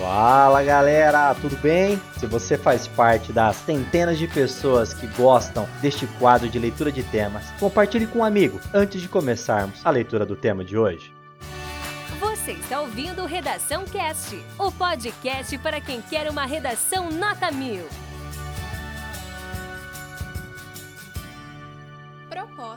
Fala galera, tudo bem? Se você faz parte das centenas de pessoas que gostam deste quadro de leitura de temas, compartilhe com um amigo antes de começarmos a leitura do tema de hoje. Você está ouvindo Redação Cast, o podcast para quem quer uma redação nota mil.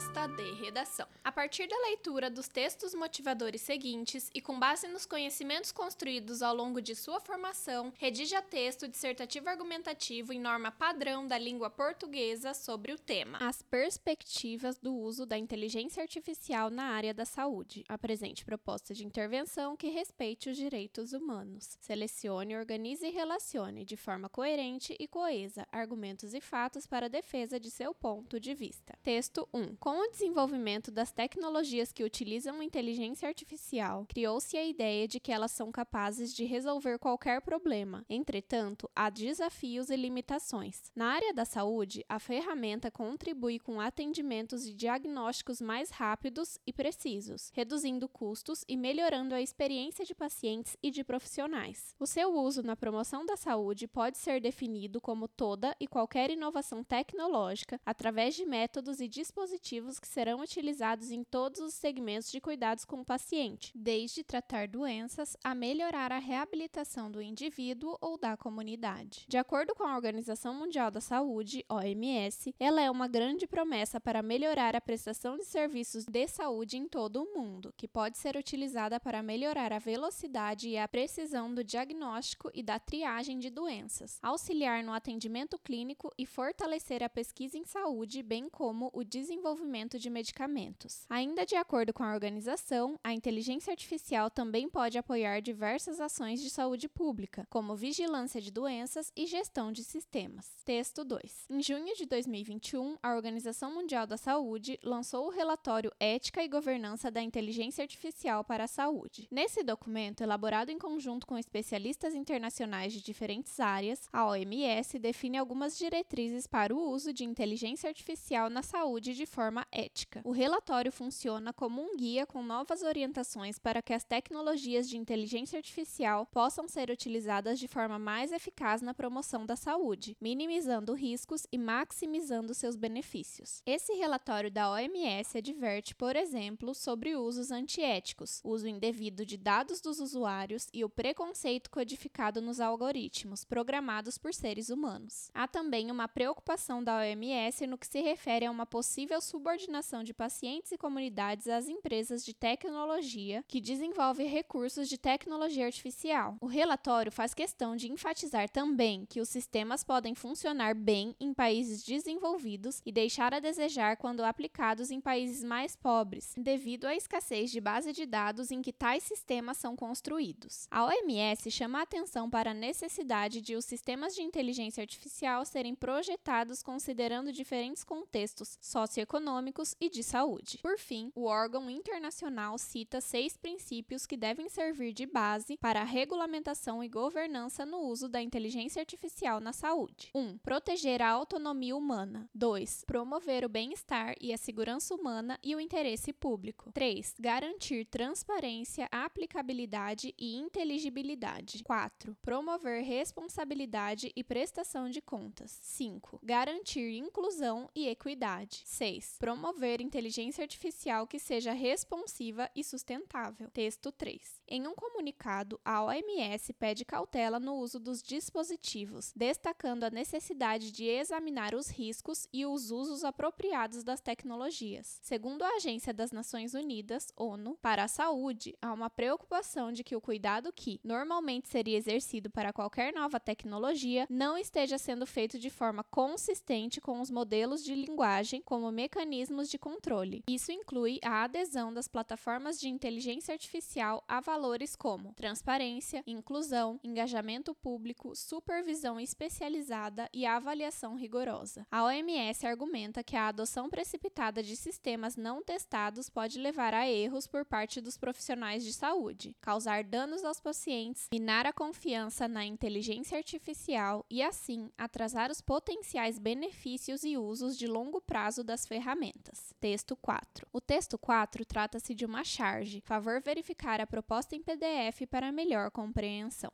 Proposta de redação. A partir da leitura dos textos motivadores seguintes e com base nos conhecimentos construídos ao longo de sua formação, redija texto dissertativo argumentativo em norma padrão da língua portuguesa sobre o tema. As perspectivas do uso da inteligência artificial na área da saúde. Apresente proposta de intervenção que respeite os direitos humanos. Selecione, organize e relacione de forma coerente e coesa argumentos e fatos para defesa de seu ponto de vista. Texto 1. Com o desenvolvimento das tecnologias que utilizam inteligência artificial, criou-se a ideia de que elas são capazes de resolver qualquer problema. Entretanto, há desafios e limitações. Na área da saúde, a ferramenta contribui com atendimentos e diagnósticos mais rápidos e precisos, reduzindo custos e melhorando a experiência de pacientes e de profissionais. O seu uso na promoção da saúde pode ser definido como toda e qualquer inovação tecnológica através de métodos e dispositivos que serão utilizados em todos os segmentos de cuidados com o paciente, desde tratar doenças a melhorar a reabilitação do indivíduo ou da comunidade. De acordo com a Organização Mundial da Saúde, OMS, ela é uma grande promessa para melhorar a prestação de serviços de saúde em todo o mundo, que pode ser utilizada para melhorar a velocidade e a precisão do diagnóstico e da triagem de doenças, auxiliar no atendimento clínico e fortalecer a pesquisa em saúde, bem como o desenvolvimento de medicamentos. Ainda de acordo com a organização, a inteligência artificial também pode apoiar diversas ações de saúde pública, como vigilância de doenças e gestão de sistemas. Texto 2. Em junho de 2021, a Organização Mundial da Saúde lançou o relatório Ética e Governança da Inteligência Artificial para a Saúde. Nesse documento, elaborado em conjunto com especialistas internacionais de diferentes áreas, a OMS define algumas diretrizes para o uso de inteligência artificial na saúde de forma ética. O relatório funciona como um guia com novas orientações para que as tecnologias de inteligência artificial possam ser utilizadas de forma mais eficaz na promoção da saúde, minimizando riscos e maximizando seus benefícios. Esse relatório da OMS adverte, por exemplo, sobre usos antiéticos, uso indevido de dados dos usuários e o preconceito codificado nos algoritmos programados por seres humanos. Há também uma preocupação da OMS no que se refere a uma possível subordinação de pacientes e comunidades às empresas de tecnologia que desenvolvem recursos de tecnologia artificial. O relatório faz questão de enfatizar também que os sistemas podem funcionar bem em países desenvolvidos e deixar a desejar quando aplicados em países mais pobres, devido à escassez de base de dados em que tais sistemas são construídos. A OMS chama a atenção para a necessidade de os sistemas de inteligência artificial serem projetados considerando diferentes contextos socioeconômicos e de saúde. Por fim, o órgão internacional cita seis princípios que devem servir de base para a regulamentação e governança no uso da inteligência artificial na saúde. 1. Um, proteger a autonomia humana. 2. Promover o bem-estar e a segurança humana e o interesse público. 3. Garantir transparência, aplicabilidade e inteligibilidade. 4. Promover responsabilidade e prestação de contas. 5. Garantir inclusão e equidade. 6. Promover inteligência artificial que seja responsiva e sustentável. Texto 3. Em um comunicado, a OMS pede cautela no uso dos dispositivos, destacando a necessidade de examinar os riscos e os usos apropriados das tecnologias. Segundo a Agência das Nações Unidas, ONU, para a saúde, há uma preocupação de que o cuidado que normalmente seria exercido para qualquer nova tecnologia não esteja sendo feito de forma consistente com os modelos de linguagem como mecanismos de controle. Isso inclui a adesão das plataformas de inteligência artificial a valores como transparência, inclusão, engajamento público, supervisão especializada e avaliação rigorosa. A OMS argumenta que a adoção precipitada de sistemas não testados pode levar a erros por parte dos profissionais de saúde, causar danos aos pacientes, minar a confiança na inteligência artificial e, assim, atrasar os potenciais benefícios e usos de longo prazo das ferramentas ferramentas. Texto 4. O texto 4 trata-se de uma charge. Favor verificar a proposta em PDF para melhor compreensão.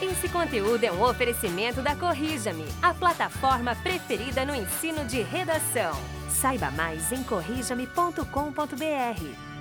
Esse conteúdo é um oferecimento da Corrija-me, a plataforma preferida no ensino de redação. Saiba mais em corrijame.com.br.